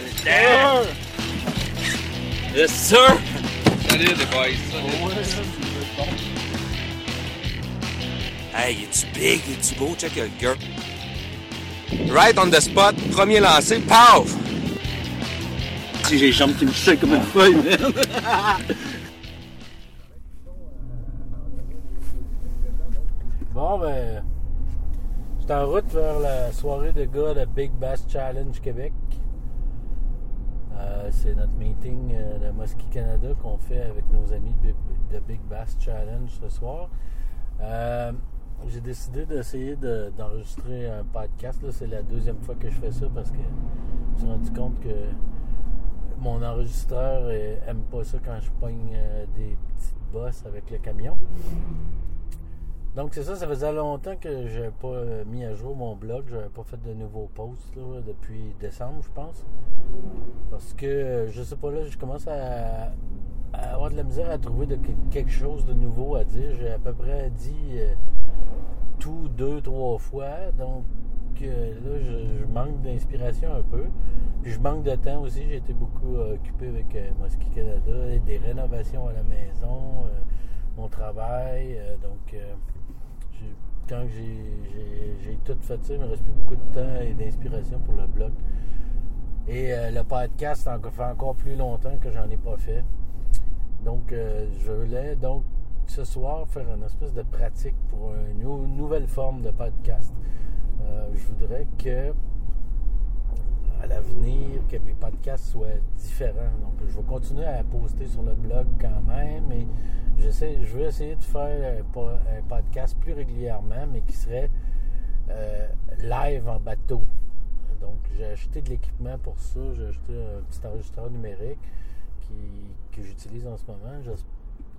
le. Yes, sir! Salut les boys. Hey, es-tu big? Es-tu beau? Check le gars. Right on the spot, premier lancé, paf! Si j'ai les jambes qui me comme une feuille, man. Bon, ben. Je suis en route vers la soirée de gars de Big Bass Challenge Québec. Euh, c'est notre meeting euh, de Mosquée Canada qu'on fait avec nos amis de Big- Bass Challenge ce soir. Euh, J'ai décidé d'essayer de- d'enregistrer un podcast. C'est la deuxième fois que je fais ça parce que je me suis rendu compte que mon enregistreur aime pas ça quand je pogne des petites bosses avec le camion. Donc c'est ça, ça faisait longtemps que je pas euh, mis à jour mon blog, je pas fait de nouveaux posts depuis décembre, je pense. Parce que euh, je sais pas là, je commence à, avoir de la misère à trouver quelque chose de nouveau à dire. J'ai à peu près dit euh, tout deux, trois fois. Donc là, je, manque d'inspiration un peu. Puis je manque de temps aussi. J'ai été beaucoup occupé avec Mosquée Canada, des rénovations à la maison, mon travail. donc quand j'ai- tout fait ça, il me reste plus beaucoup de temps et d'inspiration pour le blog. Et euh, le podcast, fait encore plus longtemps que j'en ai pas fait. Donc, euh, je voulais donc ce soir faire une espèce de pratique pour une nou- nouvelle forme de podcast. Euh, je voudrais que à l'avenir que mes podcasts soient différents. Donc, je vais continuer à poster sur le blog quand même, je veux essayer de faire un, po- un podcast plus régulièrement, mais qui serait euh, live en bateau. Donc, j'ai acheté de l'équipement pour ça. J'ai acheté un petit enregistreur numérique qui- que j'utilise en ce moment.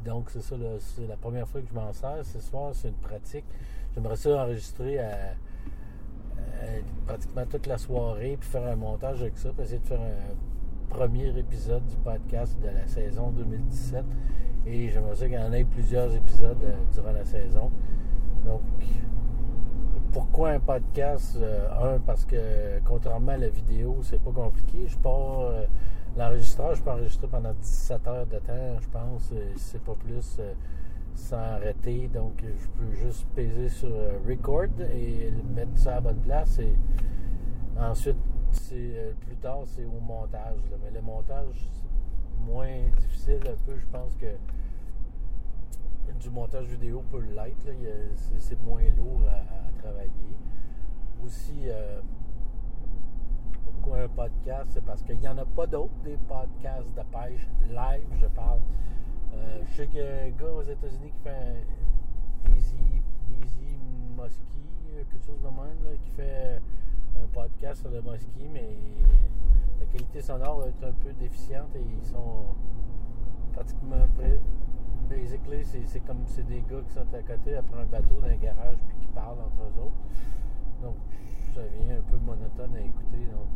Donc, c'est ça, c'est la première fois que je m'en sers. Ce soir, c'est une pratique. J'aimerais ça enregistrer pratiquement toute la soirée, puis faire un montage avec ça, puis essayer de faire un premier épisode du podcast de la saison 2017. Et j'aimerais ça qu'il y en ait plusieurs épisodes euh, durant la saison. Donc, pourquoi un podcast Euh, Un, parce que contrairement à la vidéo, c'est pas compliqué. Je pars euh, l'enregistreur, je peux enregistrer pendant 17 heures de temps, je pense, c'est pas plus. sans arrêter. Donc, je peux juste peser sur record et mettre ça à bonne place. Et ensuite, c'est plus tard, c'est au montage. Mais le montage, moins difficile un peu, je pense que du montage vidéo peut l'être. C'est moins lourd à, travailler. Aussi, euh, pourquoi un podcast? C'est parce qu'il n'y en a pas d'autres des podcasts de pêche live, je parle. Euh, je sais qu'il y a un gars aux États-Unis qui fait un Easy, Easy Muskie, quelque chose de même, là, qui fait un podcast sur le muskie, mais qualité sonore est un peu déficiente et ils sont pratiquement prêts. Basically, c'est comme c'est des gars qui sont à côté après un bateau dans un garage puis qui parlent entre eux autres. Donc, ça devient un peu monotone à écouter. Donc,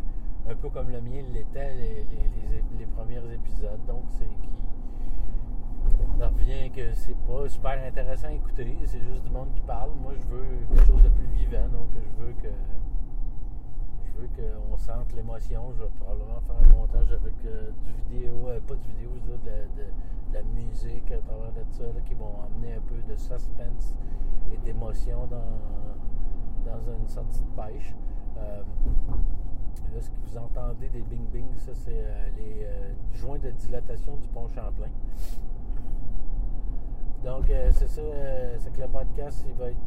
un peu comme le mien l'était les, les, les- premiers épisodes. Donc, c'est qui ça revient que c'est pas super intéressant à écouter, c'est juste du monde qui parle. Moi, je veux quelque chose de plus vivant, donc je veux que veux qu'on sente l'émotion. Je vais probablement faire un montage avec euh, du vidéo, euh, pas du vidéo, de, de- de la musique à travers de ça, qui vont amener un peu de suspense et d'émotion dans, dans une sortie de pêche. Euh, Là, ce que vous entendez des bing-bing, ça, c'est les joints de dilatation du pont Champlain. Donc, c'est ça, c'est que le podcast, il va être.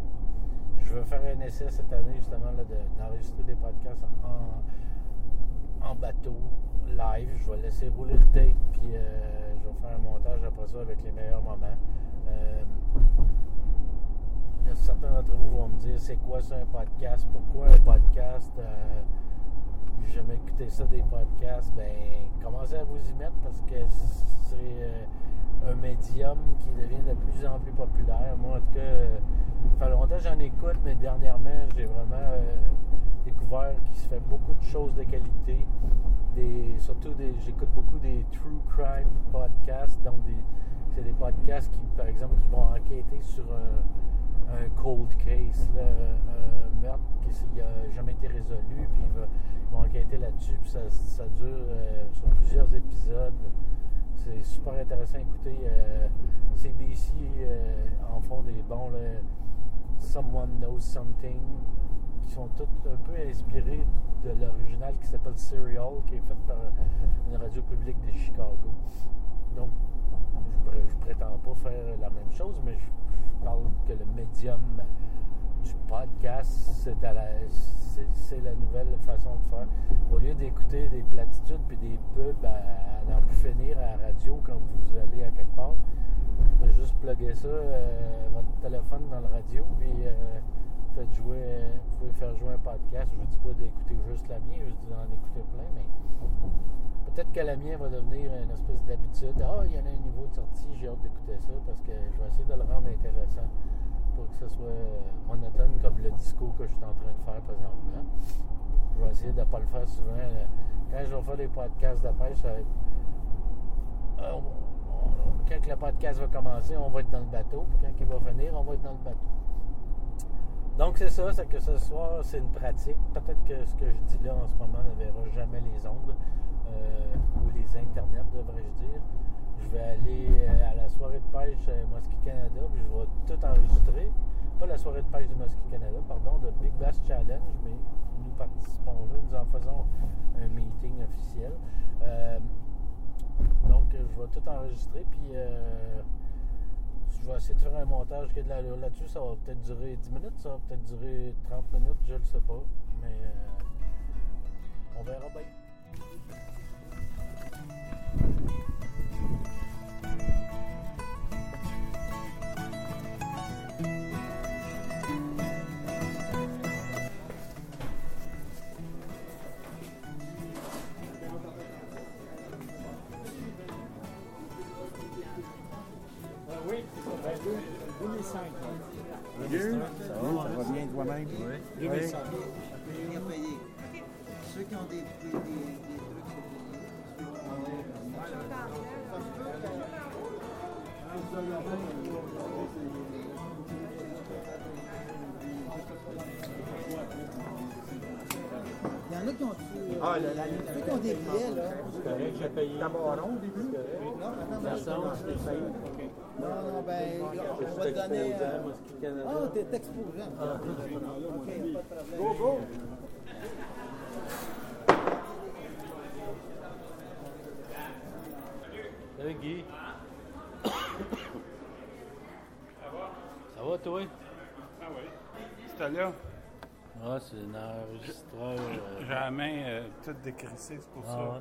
Je veux faire un essai cette année, justement, là, de- d'enregistrer des podcasts en, en bateau, live. Je vais laisser rouler le tape, puis euh, je vais faire un montage après ça avec les meilleurs moments. Euh, certains d'entre vous vont me dire c'est quoi ça un podcast, pourquoi un podcast. Euh, j'ai jamais écouté ça des podcasts, ben commencez à vous y mettre parce que c'est euh, un médium qui devient de plus en plus populaire. Moi, en tout cas, ça fait longtemps que j'en écoute, mais dernièrement, j'ai vraiment euh, découvert qu'il se fait beaucoup de choses de qualité. Surtout, j'écoute beaucoup des true crime podcasts, donc des, c'est des podcasts qui, par exemple, qui vont enquêter sur un, un cold case, là, un meurtre qui n'a jamais été résolu, puis ils, vont enquêter là-dessus, puis ça, dure euh, sur plusieurs épisodes. C'est super intéressant à écouter. euh, CBC euh, en font des bons, Someone Knows Something, qui sont tous un peu inspirés de l'original qui s'appelle Serial, qui est fait par une radio publique de Chicago. Donc, je, pré- je prétends pas faire la même chose, mais je, parle que le médium du podcast, c'est la nouvelle façon de faire. Au lieu d'écouter des platitudes puis des pubs à, à n'en plus finir à la radio quand vous allez à quelque part, juste plugger ça, euh, votre téléphone dans la radio, puis euh, faites jouer, vous pouvez faire jouer un podcast. Je ne dis pas d'écouter juste la mienne, je dis d'en écouter plein, mais peut-être que la mienne va devenir une espèce d'habitude. Ah, il y en a un niveau de sortie, j'ai hâte d'écouter ça parce que je vais essayer de le rendre intéressant pour que ce soit euh, monotone comme le discours que je suis en train de faire présentement. Je vais essayer de ne pas le faire souvent. Quand je vais faire des podcasts de pêche, ça va être quand le podcast va commencer, on va être dans le bateau. Quand il va finir, on va être dans le bateau. Donc c'est ça, c'est que ce soir, c'est une pratique. Peut-être que ce que je dis là en ce moment ne verra jamais les ondes euh, ou les internets, devrais-je dire. Je vais aller euh, à la soirée de pêche euh, Musky Canada, puis je vais tout enregistrer. Pas la soirée de pêche de Musky Canada, pardon, de Big Bass Challenge, mais nous participons là, nous en faisons un meeting officiel. Donc, euh, je vais tout enregistrer, puis euh, je vais essayer de faire un montage de là-dessus. Ça va peut-être durer 10 minutes, ça va peut-être durer 30 minutes, je ne sais pas. Mais euh, on verra bien. Ceux qui ont des, Il y en a qui ont tué. Euh, ah, la, la, qui ont des billets, là. C'est correct, j'ai payé. D'abord, au début? Non non, non, ben, on va te donner. euh, Ah, t'es exposé. Ok, pas de problème. Go, go! Salut Guy. Ça va toi? Ah oui. C'était là. Ah, c'est un enregistreur. euh, J'ai la main euh, toute décrissée, c'est pour ah, ça. ouais.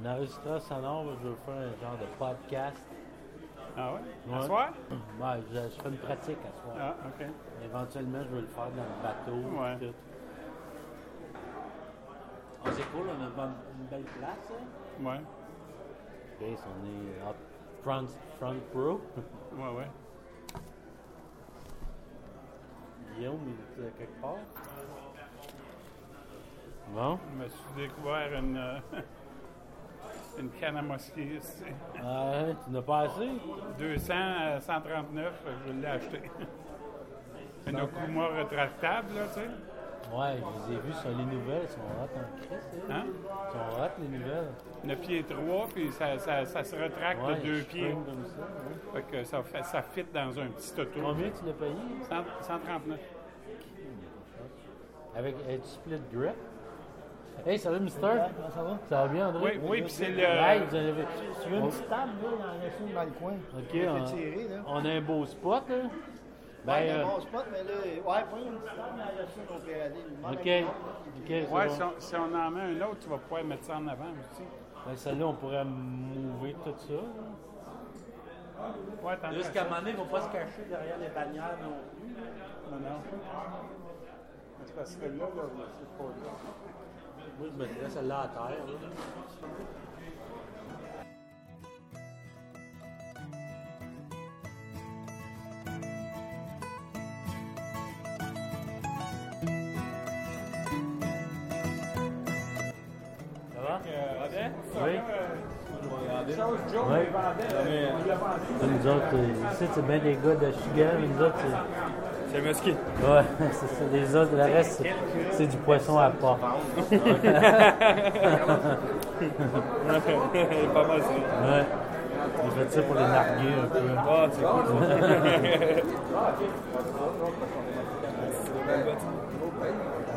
Un enregistreur sonore, je veux faire un genre de podcast. Ah ouais? Ouais. À soir? Ouais, je, je fais une pratique à soir. Ah, OK. Éventuellement, je vais le faire dans le bateau. Ouais. Tout. Ah, c'est cool, on a une, bonne- une belle place. Hein? Ouais. Ok, on est up front, front row. Ouais, ouais. Guillaume, il est quelque part? Bon. Je me suis découvert une, euh, une canne à mosquée ici. Ouais, tu n'as pas assez? 200 à 139, fait que je l'ai acheté. Une Okuma rétractable, là, tu sais. Ouais, je les ai vus sur les nouvelles. Ils sont hot en Christ. hein? Hein? Ils sont hot, les nouvelles. 9 pieds 3, puis ça, ça, ça se rétracte Ouais, de 2 je pieds. comme ça. ouais. Fait que ça, fait, ça fit dans un petit auto. Combien tu l'as payé? 100 139. Avec un split grip? Hey, salut, Mister. ça va? Ça va bien, André? Oui, oui, puis c'est Hey, le. vous avez... Tu veux une petite table, là, dans le dans le coin? OK, on, tirer, là. on a un beau spot, là. Ben, Ouais, euh, un bon spot, mais là, ouais, pas une petite table le on peut aller. Demande OK. à quelqu'un. OK, c'est Ouais, bon. si on, si on en met un autre, tu vas pouvoir mettre ça en avant aussi. Ben, celle-là, on pourrait mouver tout ça. là. Ouais, t'en Jusqu'à un moment donné, il ne faut pas se cacher derrière les bannières non plus. Non, non. C'est parce que là, là, c'est pas là. Là. Ça va? Oui. Oui. Nous autres, euh, ici, c'est bien des gars de Chigan. Nous autres, c'est C'est le musky. Ouais, c'est ça. Les autres, le reste, c'est- c'est du poisson à pas. pas mal, ça. Ouais. J'ai fait ça pour les narguer un peu. Ah, c'est cool.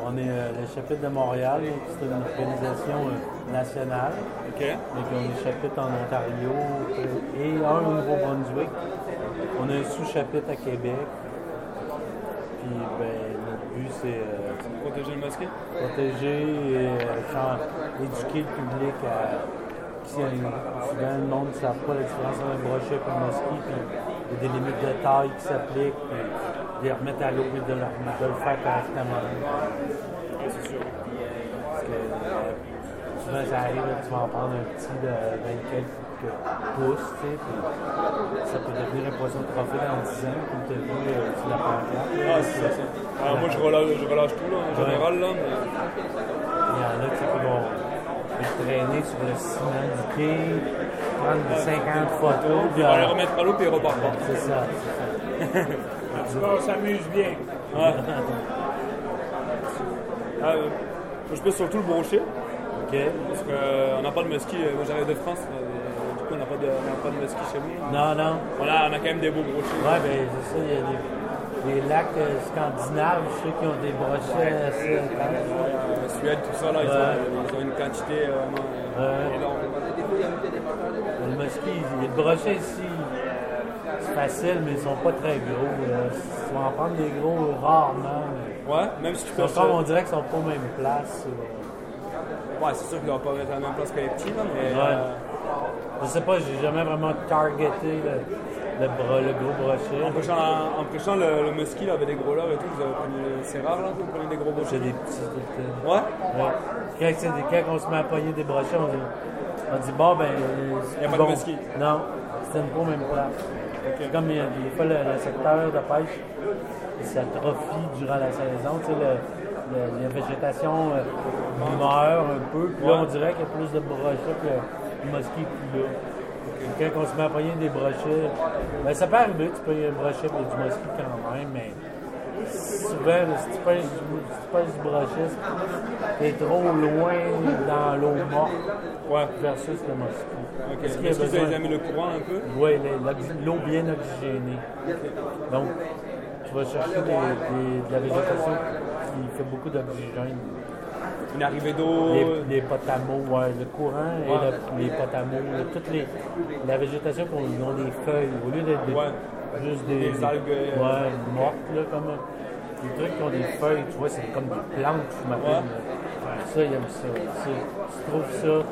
On est euh, le chapitre de Montréal, c'est une organisation euh, nationale. OK. Donc, on est chapitre en Ontario euh, et un au Nouveau-Brunswick. On a un sous-chapitre à Québec. Puis, ben, notre but, c'est euh, Protéger le musky. protéger et euh, éduquer le public à. euh, souvent, le monde ne savent pas la différence entre un brochet et un musky. Puis, il y a des limites de taille qui s'appliquent. Puis, de les remettre à l'eau et de, le- de le faire correctement. C'est sûr. Parce que euh, souvent, ça arrive, tu vas en prendre un petit de 20 quelques pouces, tu sais, puis ça peut devenir un poisson de trophée dans 10 ans, comme tu as vu euh, sur la pancarte. Ah, c'est ça. Alors, moi, je relâche, je relâche tout, là, en général, là. Mais... Il y en a tu sais, qui vont traîner sur le ciment du quai, prendre 50 photos. puis, On va les euh, remettre à l'eau, puis ils repartent pas. C'est ça, c'est ça. En tout cas, on s'amuse bien. Ouais. Ah, euh, je pèse surtout le brochet, OK? parce qu'on n'a pas de musky. euh, Moi, j'arrive de France, euh, du coup, on n'a pas, de- on n'a pas de musky chez nous. Non, non. On a, on a quand même des beaux brochets. Ouais, ben c'est ça, il y a des, des lacs euh, scandinaves, je sais qui ont des brochets assez intenses. La Suède, tout ça, là, ils, Ouais. ont, ils ont une quantité euh, vraiment euh, Ouais. énorme. Le musky, les brochets ici, c'est facile, mais ils sont pas très gros. Tu vas en prendre des gros rarement. Ouais, même si tu peux. comme, on dirait qu'ils sont pas aux mêmes places. euh. Ouais, c'est sûr qu'ils vont pas la même place que les petits, là, mais. Ouais. euh, Je sais pas, j'ai jamais vraiment targeté le, le, bro- le gros brochet. en prêchant, en prêchant le, le musky là, avec des gros leurres et tout, vous avez pris- c'est rare là que vous prenez des gros J'ai brochets. des petits tout le temps. Ouais? Ouais. Quand, c'est des- quand on se met à pogner des brochets, on dit, on dit bon, ben. Y a pas de musky. Non, c'est une pas aux mêmes place. Comme il y a des fois le, le secteur de pêche, il s'atrophie durant la saison. Tu sais, le, la végétation euh, meurt un peu. Puis là, on dirait qu'il y a plus de brochets que est plus là. Quand on se met à pogner des brochets, ben, ça peut arriver, tu pognes un brochet et du musky quand même, mais souvent, si tu pèses du, si du brochet, t'es trop loin dans l'eau morte Ouais. versus le. Ok. Est-ce qu'il y a Est-ce que vous besoin- avez mis le courant un peu? oui, l'eau bien oxygénée. Donc, tu vas chercher des, des- de la végétation qui fait beaucoup d'oxygène. Une arrivée d'eau. Les, les potamos, ouais, le courant et le- les potamos, là, toutes les, la végétation qu'on ont des feuilles, au lieu d'être Ouais. juste des, Des algues, euh, mortes, là, comme des trucs qui ont des feuilles, tu vois, c'est comme des plantes fumatées. Ça, ils aiment ça. Tu trouves ça?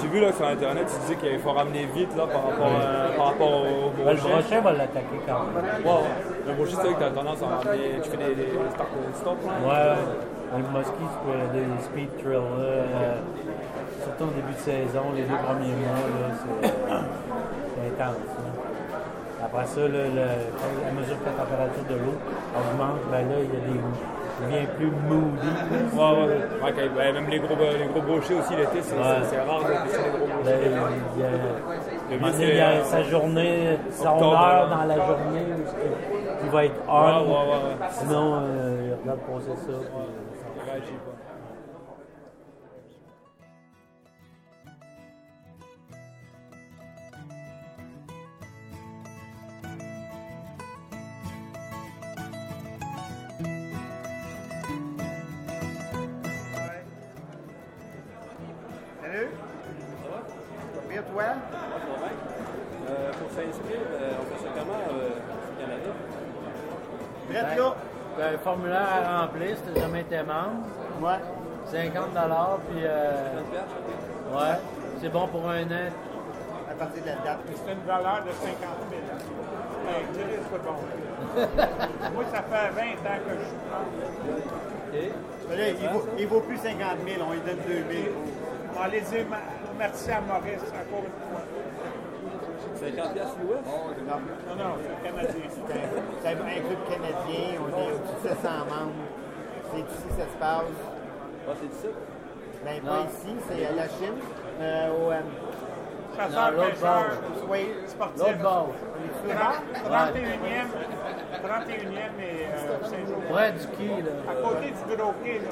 J'ai vu là sur internet, tu disais qu'il faut ramener vite là par rapport, par rapport au Ben, le brochet. va l'attaquer quand même. Ouais. Le brochet, c'est vrai que tu as tendance à ramener. Tu fais des, des stop. Ouais, le musky, tu peux des speed thrill, là, euh, surtout au début de saison, les deux premiers mois, c'est euh, intense. là. Après ça, là, le- à mesure que la température de l'eau augmente, ben là, il y a des, il devient plus moody. Ouais, ouais, ben, même les gros, les gros brochets aussi l'été, c'est rare de les gros brochets. il y a, il y sa journée, son heure dans la journée il va être ouais. Sinon, euh, il regarde passer ça. puis, euh, réagit pas. Salut. Ça va? Bien, toi? Euh, pour s'inscrire, euh, on fait ça comment euh, au Canada? Prête, là? Un formulaire à remplir t'as jamais été membre. Ouais. 50 puis euh, 30 piastres? ouais, c'est bon pour un an. À partir de la date. C'est une valeur de 50 000. Hey, c'est bon. Moi, ça fait 20 ans que je suis là, il, vaut, il vaut plus 50 000, on lui donne 2 000. On les dit ma- merci à Maurice encore une fois. 50 piastres l'ouest? Non, non, c'est canadien. C'est un, un club canadien, on est au-dessus de 700 membres. C'est ici que ça se passe. Ah, c'est ici? Ben, pas ici, c'est à la Chine. Euh, au, euh, chasseur, l'autre pêcheur, Oui. sportif. L'autre bord. 31e, 31e et euh, Saint-Jean. Près du quai, là. À côté du gros quai, là.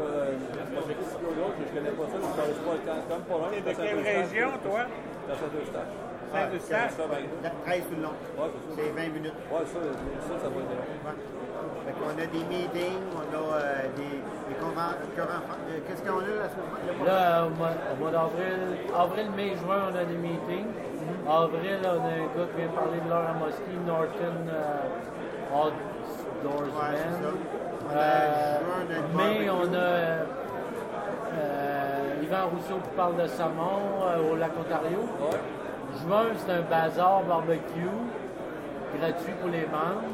Euh, je connais pas ça, je connais pas quand même pas loin. T'es de quelle région, toi? Dans Saint-Eustache? Saint-Eustache? Ça, ben, La 13 sur le long. C'est ça. C'est 20 minutes. Ouais, ça, ça, ça va être long. Qu'on a des meetings, on a euh, des, des conven- conven- euh, Qu'est-ce qu'on a semaine prochaine? Là, au mois, d'avril, avril, mai, juin, on a des meetings. Avril, on a un gars qui vient parler de l'heure à Mosquée, Norton euh, Outdoorsman. Ouais. On a Euh, juin, on a le mai, barbecue. on a euh, euh, Yvan Rousseau qui parle de saumon euh, au lac Ontario. Juin, c'est un bazar barbecue gratuit pour les membres.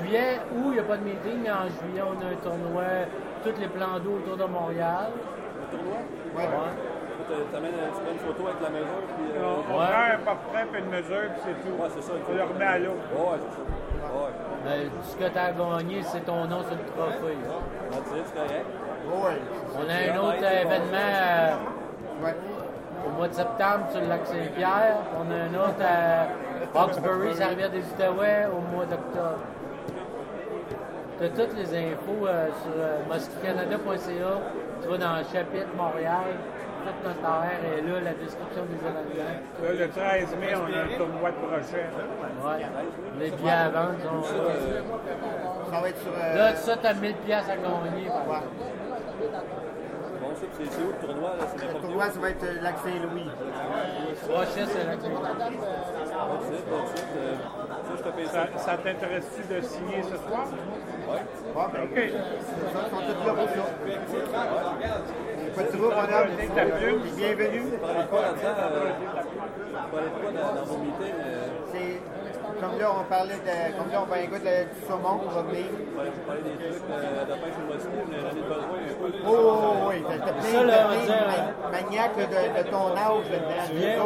Juillet, où il n'y a pas de meeting, mais en juillet, on a un tournoi, tous les plans d'eau autour de Montréal. Le tournoi? Ouais. Ouais. Tu amènes tu prends une photo avec la mesure, puis. On, Euh, on Ouais. prend un portrait puis une mesure, puis c'est tout. ouais, c'est ça. il faut- On le remet à l'eau. Ouais, c'est ça. Ouais. Ben, ce que tu as gagné, c'est ton nom sur le trophée. On va tirer, c'est correct. Ouais. On a un autre événement euh, Ouais. au mois de septembre sur le lac Saint-Pierre. On a un autre à Hawkesbury, ça rivière des Outaouais, au mois d'octobre. Tu as toutes les infos euh, sur euh, mosquicanada.ca. Tu vas dans le chapitre Montréal. Tout notre horaire est là, la description des événements. Là, le 13 mai, on a un tournoi de prochain. Ouais. Les billets à vendre sont là. Ça va être sur. euh, Là, ça, tu as 1000 piastres à gagner. ouais. Bon, ça, c'est où le tournoi, là? Le tournoi, ça va être euh, Lac Saint-Louis. Prochain, c'est la That's Ça, je t'intéresse-tu de signer ce soir? Bon, ben, OK. c'est ça, là pour. Bienvenue. C'est comme là, on parlait de. Comme là, on va un gars de- du saumon qui va venir. Parlez parlez des trucs de pêche au mosquito, mais j'en ai besoin un peu. Oh, oh, oh, oui, t'as plein, de ma- maniaques là, de, de ton âge. Tu viens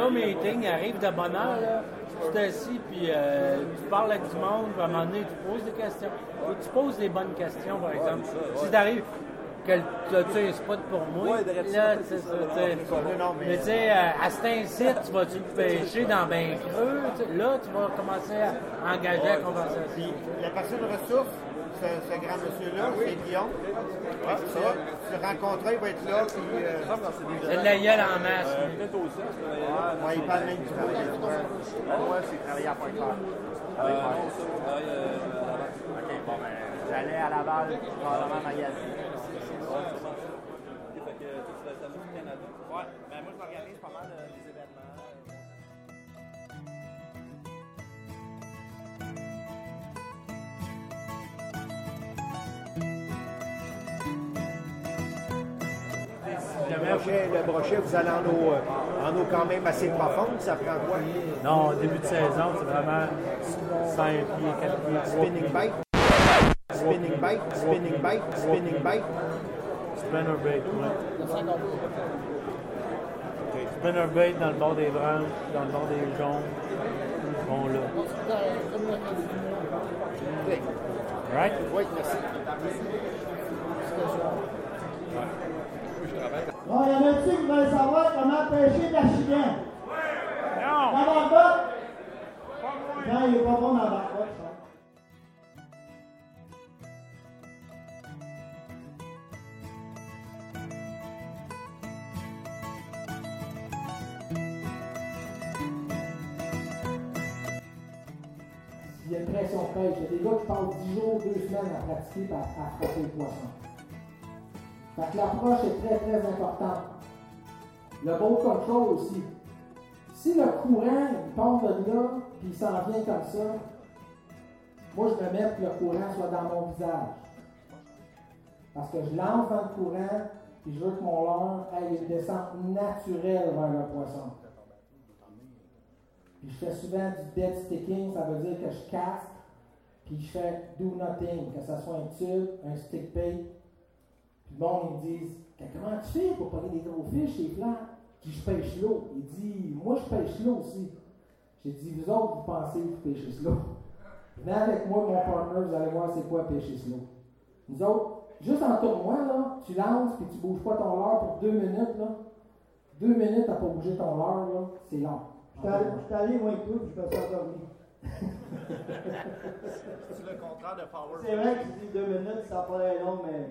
au meeting, arrive de bonne heure, là, tu t'assis, puis euh, tu parles avec du monde, puis à un moment donné, tu poses des questions. Tu poses des bonnes questions, par exemple. Si t'arrives, que tu as un spot pour moi, Ouais, là, ça, c'est ça, ça, mais- tu sais, euh, à cet incite, tu vas-tu pêcher dans ben creux? Là, tu vas commencer à engager la conversation. La personne ressource, ce, ce grand monsieur-là, c'est Guillaume. Ouais, ça. Tu le il va être là. Puis, euh, C'est de la gueule en masse. Euh. Peut-être aussi, il parle même du travail. Moi, c'est travailler à. Euh, je travaille euh, banque. OK, bon, ben, j'allais à Laval, probablement magasin. Brochet, le brochet, vous allez en eau, euh, en eau quand même assez profonde, ça prend quoi? Non, début de saison, c'est vraiment 5 pieds, 4 pieds, 3 Spinning bait. Spinning bait, spinning bait, spinning bait. Spinner bait, oui. Spinner bait dans le bord des branches, dans le bord des jaunes. Bon là. Right? Oui, merci. Bon, il y en a-tu qui veulent savoir comment pêcher de la chienne? Non! La! Non, il n'est pas bon dans la barbotte, ça. Il y a une pression pêche. Il y a des gars qui passent 10 jours, 2 semaines à pratiquer à, à frapper le poisson. Fait l'approche est très très importante. Le boat control aussi. Si le courant il part de là, puis il s'en vient comme ça, moi je me mets que le courant soit dans mon visage. Parce que je lance dans le courant, puis je veux que mon leurre ait une descente naturelle vers le poisson. Puis je fais souvent du dead sticking, ça veut dire que je casse, puis je fais do nothing, que ce soit un tube, un stick bait. Le monde, ils me disent Comment tu fais pour pogner des gros fiches, c'est plat Puis je pêche l'eau. Il dit Moi, je pêche l'eau aussi. J'ai dit Vous autres, vous pensez que vous pêchez l'eau. Venez avec moi, mon partner, vous allez voir c'est quoi pêcher l'eau. Nous autres, juste en tournoi, là, tu lances puis tu bouges pas ton leurre pour deux minutes, là. Deux minutes à pas bouger ton leurre, là, c'est long. Je suis allé moins que tout, puis je me suis endormi. C'est le contraire de Power. C'est vrai que je dis deux minutes, ça paraît long, mais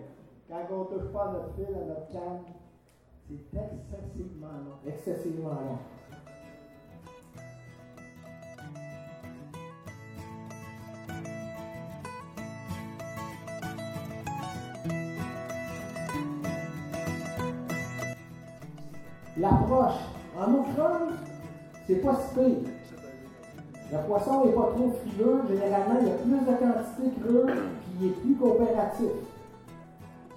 quand on touche pas notre fil, à notre canne, c'est excessivement long. Excessivement long. L'approche en creuse, c'est pas si pire. Le poisson n'est pas trop frileux. Généralement, il y a plus de quantité creux puis il est plus coopératif.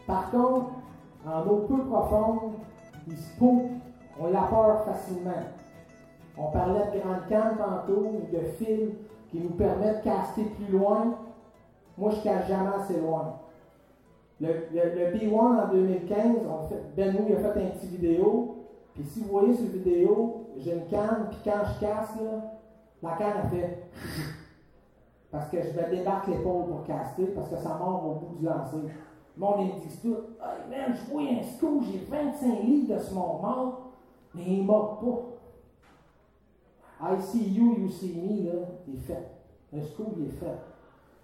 Par contre, en eau peu profonde, il se pousse, on l'a peur facilement. On parlait de grandes cannes tantôt ou de fils qui nous permettent de caster plus loin. Moi, je cache jamais assez loin. Le, le, B1 en 2015, on fait, Ben a fait un petit vidéo. Puis si vous voyez cette vidéo, j'ai une canne, puis quand je casse, là, la canne a fait parce que je me débarque l'épaule pour caster, parce que ça mord au bout du lancer. Le monde, ils tout man, je vois un scoop, j'ai 25 livres de ce mort, mais il ne mord pas. I see you, you see me, là, il est fait. Le scoop, il est fait.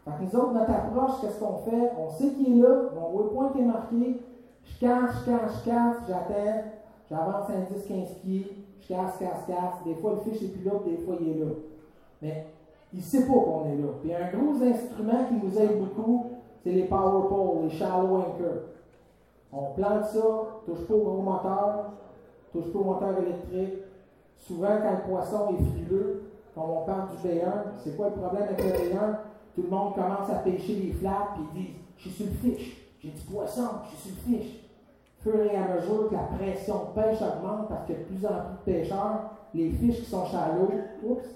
Fait que nous autres, notre approche, qu'est-ce qu'on fait? On sait qu'il est là, mon waypoint est marqué, je casse, je casse, je casse, j'attends, j'avance un 10-15 pieds, je casse, casse, casse. Des fois, le fiche n'est plus là, des fois, il est là. Mais il ne sait pas qu'on est là. Puis un gros instrument qui nous aide beaucoup, c'est les power poles, les shallow anchors. On plante ça, touche pas au gros moteur, touche pas au moteur électrique. Souvent, quand le poisson est frileux, quand on parle du B1, c'est quoi le problème avec le B1? Tout le monde commence à pêcher les flaps, ils disent Je suis le fiche, j'ai du poisson, je suis sur le fiche. Fur et à mesure que la pression de pêche augmente, parce qu'il y a de plus en plus de pêcheurs, les fiches qui sont shallow, oups,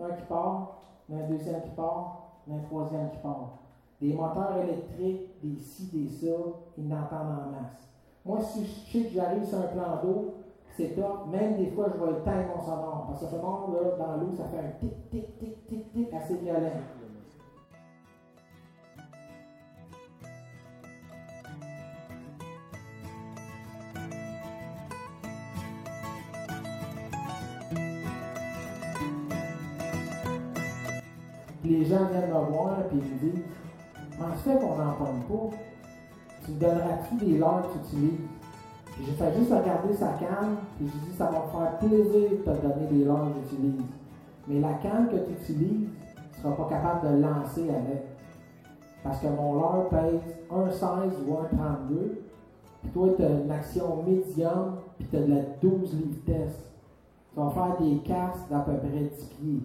un qui part, un deuxième qui part, un troisième qui part. Des moteurs électriques, des ci, des ça, ils n'entendent en masse. Moi, si je sais que j'arrive sur un plan d'eau, c'est top. Même des fois, je vais éteindre mon sonore. Parce que ce sonore, là, dans l'eau, ça fait un tic, tic, tic, tic, tic assez violent. les gens viennent me voir et ils me disent En fait qu'on n'en parle pas Tu me donneras-tu des leurres que tu utilises J'ai fait juste regarder sa canne et je dis Ça va me faire plaisir de te donner des leurres que j'utilise. Mais la canne que tu utilises, tu ne seras pas capable de lancer avec. Parce que mon leurre pèse 1,16 ou 1,32. Puis toi, tu as une action médium, puis tu as de la 12 livres. Tu vas faire des casques d'à peu près 10 pieds.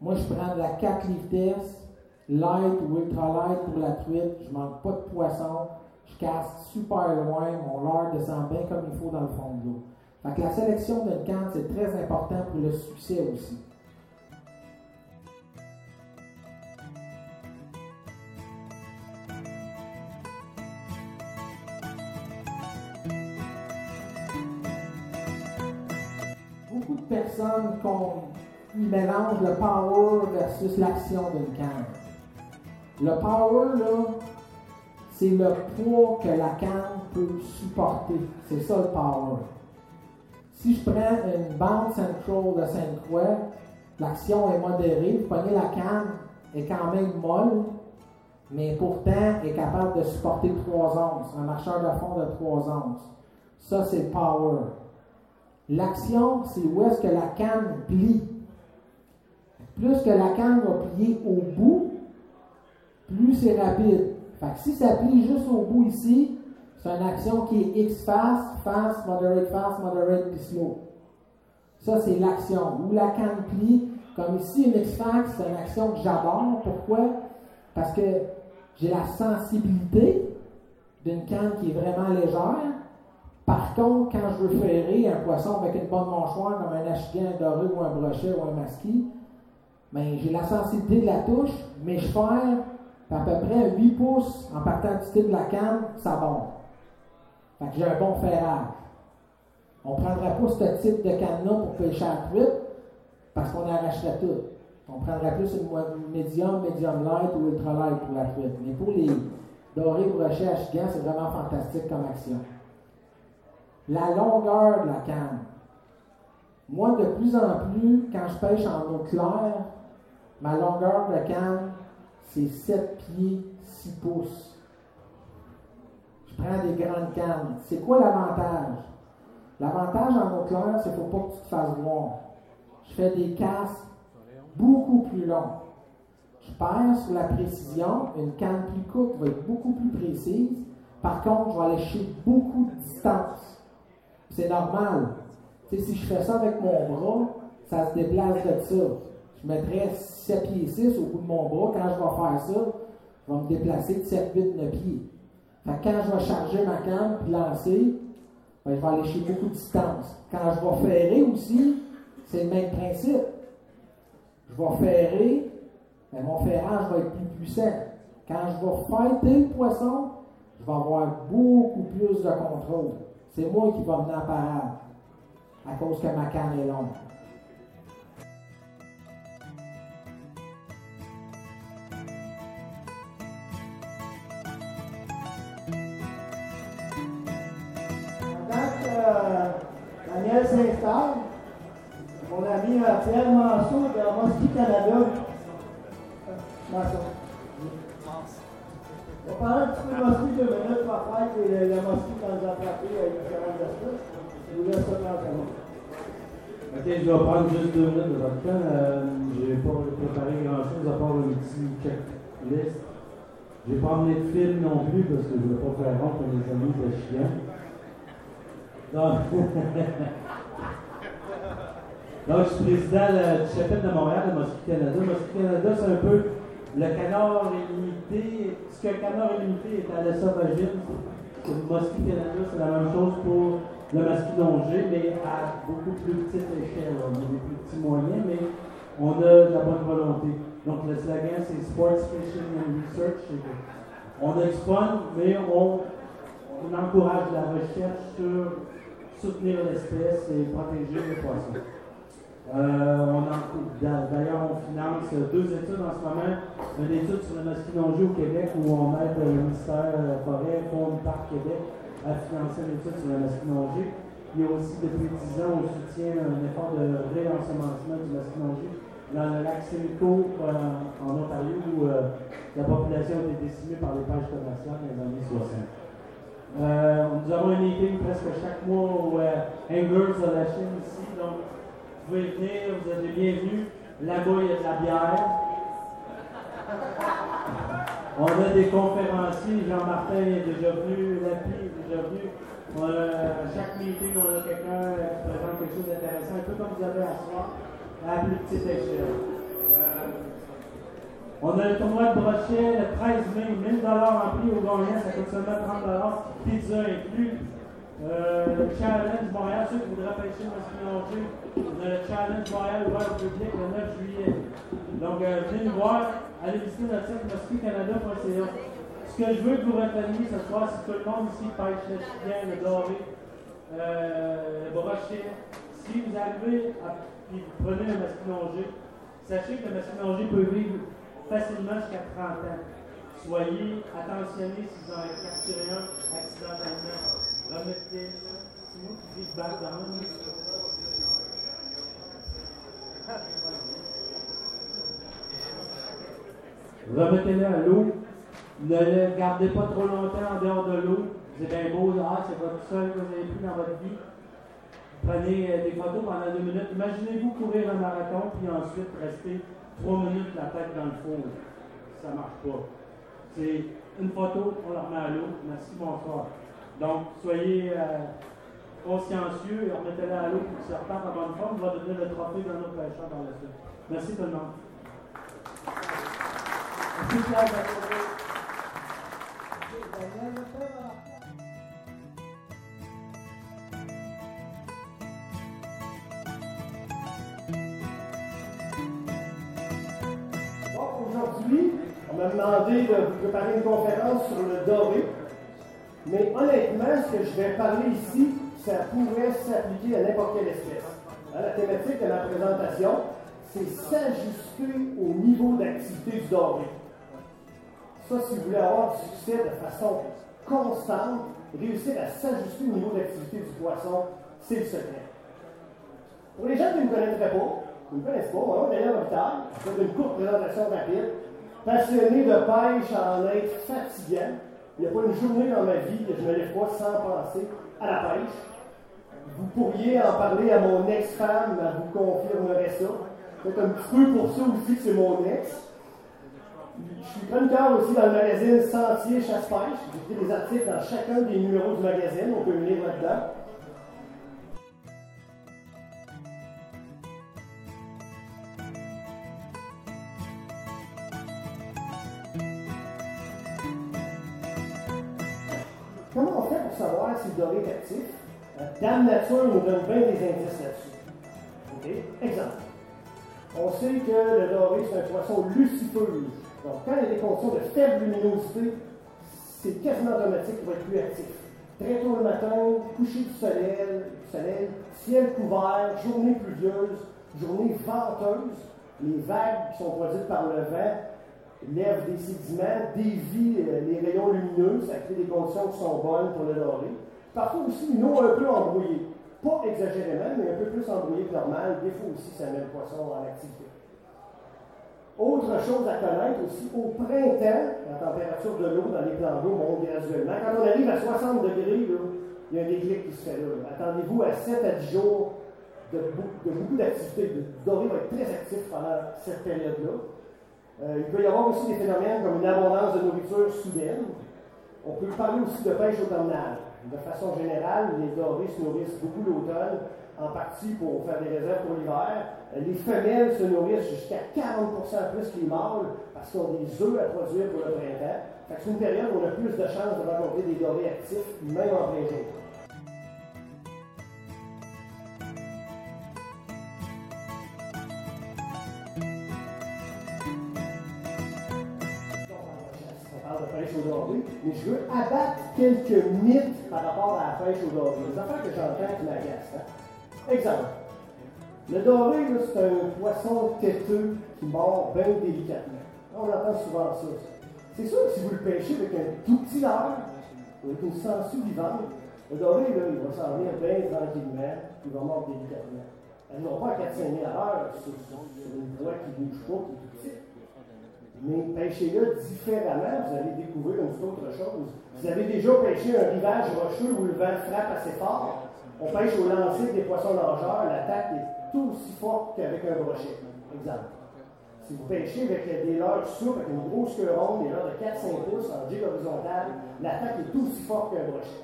Moi, je prends de la 4 vitesses, light ou ultra light pour la truite. Je manque pas de poisson. Je casse super loin. Mon leurre descend bien comme il faut dans le fond de l'eau. La sélection d'une canne, c'est très important pour le succès aussi. Beaucoup de personnes ils mélangent le power versus l'action d'une canne. Le power, là, c'est le poids que la canne peut supporter. C'est ça le power. Si je prends une bande central de 5 croix, l'action est modérée. Vous prenez la canne, est quand même molle, mais pourtant est capable de supporter 3 onces, un marcheur de fond de 3 onces. Ça, c'est le power. L'action, c'est où est-ce que la canne plie plus que la canne va plier au bout, plus c'est rapide. Fait que si ça plie juste au bout ici, c'est une action qui est X fast, fast, moderate fast, moderate puis slow. Ça, c'est l'action. Où la canne plie, comme ici, une X fast, c'est une action que j'adore. Pourquoi? Parce que j'ai la sensibilité d'une canne qui est vraiment légère. Par contre, quand je veux ferrer un poisson avec une bonne mâchoire, comme un achigan doré ou un brochet ou un masquis, ben, j'ai la sensibilité de la touche, mais je fais à peu près 8 pouces en partant du type de la canne, ça bombe. Fait que j'ai un bon ferrage. On ne prendrait pas ce type de canne-là pour pêcher à truite parce qu'on arracherait tout. On prendrait plus une médium, médium light ou ultra light pour la truite. Mais pour les dorés brochets à chigan, c'est vraiment fantastique comme action. la longueur de la canne. Moi, de plus en plus, quand je pêche en eau claire, ma longueur de canne, c'est 7 pieds 6 pouces. Je prends des grandes cannes. C'est quoi l'avantage? L'avantage en claire, c'est faut pas que tu te fasses voir. Je fais des casques beaucoup plus longs. Je perds sur la précision. Une canne plus courte va être beaucoup plus précise. Par contre, je vais chercher beaucoup de distance. C'est normal. Si je fais ça avec mon bras, ça se déplace de ça. Je mettrais 7 pieds 6 au bout de mon bras. Quand je vais faire ça, je vais me déplacer de 7, 8, 9 pieds. Fait que quand je vais charger ma canne puis lancer, ben, je vais aller chercher beaucoup de distance. Quand je vais ferrer aussi, c'est le même principe. Je vais ferrer, ben, mon ferrage va être plus puissant. Quand je vais fighter le poisson, je vais avoir beaucoup plus de contrôle. C'est moi qui vais venir en parade à cause que ma canne est longue. Ami euh, Pierre Manceau de Mosquée Canada. Manceau. On va parler un petit peu de Mosquée deux minutes pour faire que le, le Mosquée qu'on nous a attrapé à différentes espèces. Je vous laisse ça tranquillement. Ok, je vais prendre juste deux minutes de votre temps. Euh, j'ai pas préparé grand chose à part une petite checklist. J'ai pas emmené de film non plus parce que je voulais pas faire honte à mes amis de chien. Donc, Donc, je suis président du chapitre de Montréal de Mosquée Canada. Mosquée Canada, c'est un peu le canard illimité. Ce qu'un canard illimité est à l'esophagisme, le Mosquée Canada, c'est la même chose pour le masculongé, mais à beaucoup plus petite échelle. On a des plus petits moyens, mais on a de la bonne volonté. Donc, le slogan, c'est Sports Fishing and Research. On expone, mais on, on encourage la recherche sur soutenir l'espèce et protéger les poissons. Euh, D'ailleurs, on finance deux études en ce moment. Une étude sur le masquinongé au Québec où on aide le ministère de la Forêt, Fonds Parc Québec à financer une étude sur le masquinongé. Il y a aussi depuis 10 ans, on soutient un effort de réensemencement du masquinongé dans le lac euh, en Ontario où euh, la population a été décimée par les pêches commerciales dans les années 60. Euh, nous avons un meeting presque chaque mois au euh, Anglers de la Chine ici, vous pouvez venir, vous êtes les bienvenus. Là-bas, il y a de la bière. On a des conférenciers, Jean-Martin est déjà venu, Lapi est déjà venu. On a- à chaque meeting, on a quelqu'un qui présente quelque chose d'intéressant, un peu comme vous avez à soir, à la plus petite échelle. Euh, on a le tournoi de brochet le 13 mai, 1000 en prix au gagnant, ça coûte seulement 30 pizza inclus. Euh, le challenge Montréal, ceux qui voudraient pêcher le masculongé, on le challenge Montréal ouvert au public le 9 juillet. Donc, euh, venez nous voir, allez visiter notre site mosquitcanada.ca. Ce que je veux que vous reteniez ce soir, c'est tout le monde ici pêche le chien, le doré, euh, le brochet. Si vous arrivez à, puis vous prenez le masculongé, sachez que le masculongé peut vivre facilement jusqu'à 30 ans. Soyez attentionnés si vous en avez capturé un accidentellement. Remettez-le à l'eau. Ne le gardez pas trop longtemps en dehors de l'eau. C'est bien beau, ah, c'est votre seul que vous avez pris dans votre vie. Prenez euh, des photos pendant deux minutes. Imaginez-vous courir un marathon, puis ensuite rester trois minutes la tête dans le four. Ça ne marche pas. C'est une photo, on la remet à l'eau. Merci, bonsoir. Donc, soyez euh, consciencieux et remettez-la à l'eau pour que ça reparte en bonne forme. On va devenir le trophée de notre pêcheur dans la suite. Merci tout le monde. Merci. Bon, aujourd'hui, on m'a demandé de préparer une conférence sur le doré. Mais honnêtement, ce que je vais parler ici, ça pourrait s'appliquer à n'importe quelle espèce. Hein, La thématique de ma présentation, c'est s'ajuster au niveau d'activité du doré. Ça, si vous voulez avoir du succès de façon constante, réussir à s'ajuster au niveau d'activité du poisson, c'est le secret. Pour les gens qui ne me connaîtraient pas, qui ne me connaissent pas, est Daniel Robitaille, je fais une courte présentation rapide. Passionné de pêche en être fatigant. Il n'y a pas une journée dans ma vie que je ne lève pas sans penser à la pêche. Vous pourriez en parler à mon ex-femme, elle vous confirmerait ça. C'est un petit peu pour ça aussi que c'est mon ex. Je suis chroniqueur aussi dans le magazine Sentier Chasse-Pêche. J'écris des articles dans chacun des numéros du magazine. On peut me lire là-dedans. Si le doré actif? Euh, Dame Nature nous donne bien des indices là-dessus. Exemple. On sait que le doré, c'est un poisson lucifeux. Donc, quand il y a des conditions de faible luminosité, c'est quasiment automatique qu'il va être plus actif. Très tôt le matin, coucher du soleil, soleil, ciel couvert, journée pluvieuse, journée venteuse, les vagues qui sont produites par le vent lèvent des sédiments, dévient euh, les rayons lumineux, ça crée des conditions qui sont bonnes pour le doré. Parfois aussi une eau un peu embrouillée. Pas exagérément, mais un peu plus embrouillée que normal. Des fois aussi, ça met le poisson en activité. Autre chose à connaître aussi, au printemps, la température de l'eau dans les plans d'eau monte graduellement. Quand on arrive à 60 degrés, il y a un déclic qui se fait là. Attendez-vous à 7 à 10 jours de beaucoup d'activité. Le doré va être très actif pendant cette période-là. Euh, il peut y avoir aussi des phénomènes comme une abondance de nourriture soudaine. On peut parler aussi de pêche automnale. De façon générale, les dorés se nourrissent beaucoup l'automne, en partie pour faire des réserves pour l'hiver. Euh, Les femelles se nourrissent jusqu'à 40% plus que les mâles parce qu'ils ont des œufs à produire pour le printemps. C'est une période où on a plus de chances de rencontrer des dorés actifs, même en plein jour. Mais je veux abattre quelques mythes par rapport à la pêche au doré. Des affaires que j'entends qui m'agacent. Hein? Exemple. Le doré, c'est un poisson têteux qui mord bien délicatement. On entend souvent ça. C'est sûr que si vous le pêchez avec un tout petit leurre, avec une sangsue vivante, le doré, là, il va s'en venir bien tranquillement, il va mordre délicatement. Elles ne vont pas à 4-5 000 à l'heure sur, une voie qui ne bouge pas, qui est tout petite. Mais pêchez-le différemment, vous allez découvrir une autre chose. Vous avez déjà pêché un rivage rocheux où le vent frappe assez fort. On pêche au lancer des poissons nageurs, l'attaque est tout aussi forte qu'avec un brochet. Exemple. Si vous pêchez avec des leurres souples, avec une grosse queue ronde, des leurres de 4-5 pouces en jig horizontal, l'attaque est tout aussi forte qu'un brochet.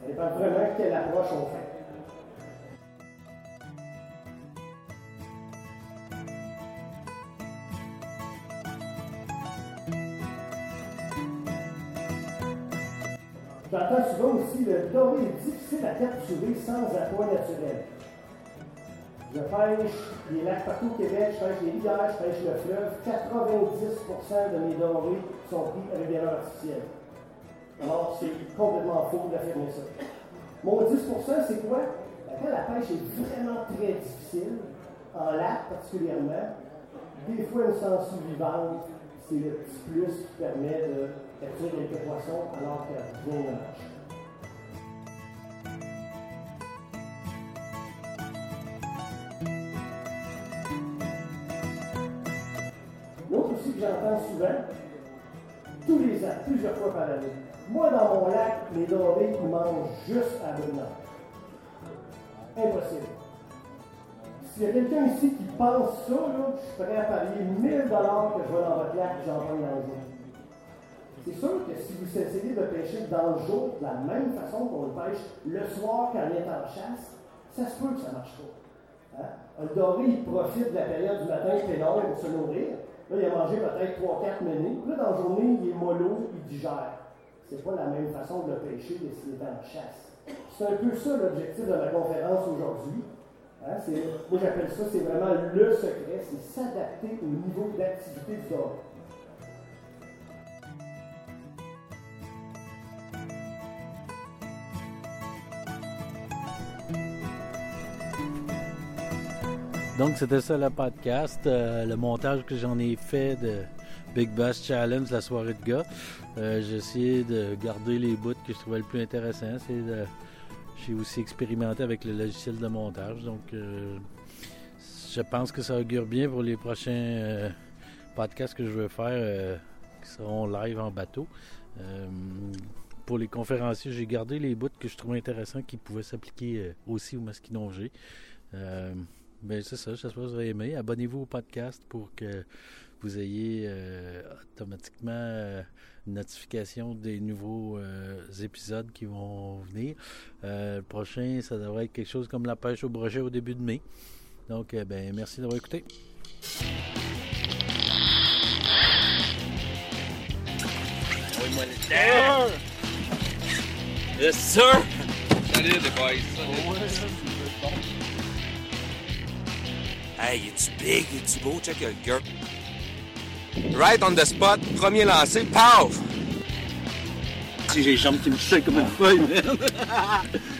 Ça dépend vraiment quelle approche on fait. J'entends souvent aussi le doré est difficile à capturer sans appât naturel. Je pêche les lacs partout au Québec, je pêche les rivières, je pêche le fleuve. 90% de mes dorés sont pris avec des leurres artificielles. Alors, c'est complètement faux d'affirmer ça. Mon 10%, c'est quoi? Ben, Quand la pêche est vraiment très difficile, en lac particulièrement, des fois une sangsue vivante, c'est le petit plus qui permet de capturer quelques poissons alors rien ne marche. L'autre aussi que j'entends souvent, tous les ans, plusieurs fois par année. Moi, dans mon lac, les dorés, mangent juste à l'eau Impossible. S'il y a quelqu'un ici qui pense ça, je suis prêt à parier 1000 que je vais dans votre lac et j'en prends dans le jour. C'est sûr que si vous essayez de pêcher dans le jour de la même façon qu'on le pêche le soir quand il est en chasse, ça se peut que ça ne marche pas. Hein? Un doré, il profite de la période du matin long pour se nourrir. Là, il a mangé peut-être 3-4 menus. Là, dans la journée, il est mollo, il digère. C'est pas la même façon de le pêcher que s'il est en chasse. C'est un peu ça l'objectif de ma conférence aujourd'hui. Hein, moi, j'appelle ça, c'est vraiment le secret, c'est s'adapter au niveau d'activité du doré. Donc, c'était ça le podcast. Euh, le montage que j'en ai fait de, Big Bass Challenge, la soirée de gars. Euh, j'ai essayé de garder les bouts que je trouvais le plus intéressant. J'ai aussi expérimenté avec le logiciel de montage. Donc, euh, je pense que ça augure bien pour les prochains podcasts que je veux faire qui seront live en bateau. Pour les conférenciers, j'ai gardé les bouts que je trouvais intéressants qui pouvaient s'appliquer aussi au masquinongé. Euh, ben c'est ça, j'espère que vous avez aimé. Abonnez-vous au podcast pour que vous ayez euh, automatiquement euh, une notification des nouveaux euh, épisodes qui vont venir. Euh, le prochain, ça devrait être quelque chose comme la pêche au brochet au début de mai. Donc, euh, ben, merci d'avoir écouté. Yes, sir! Salut, les boys. Hey, es-tu big? Es-tu beau? Check le gars. Right on the spot, premier lancé, paf! Si j'ai les jambes qui me shake comme une feuille, man.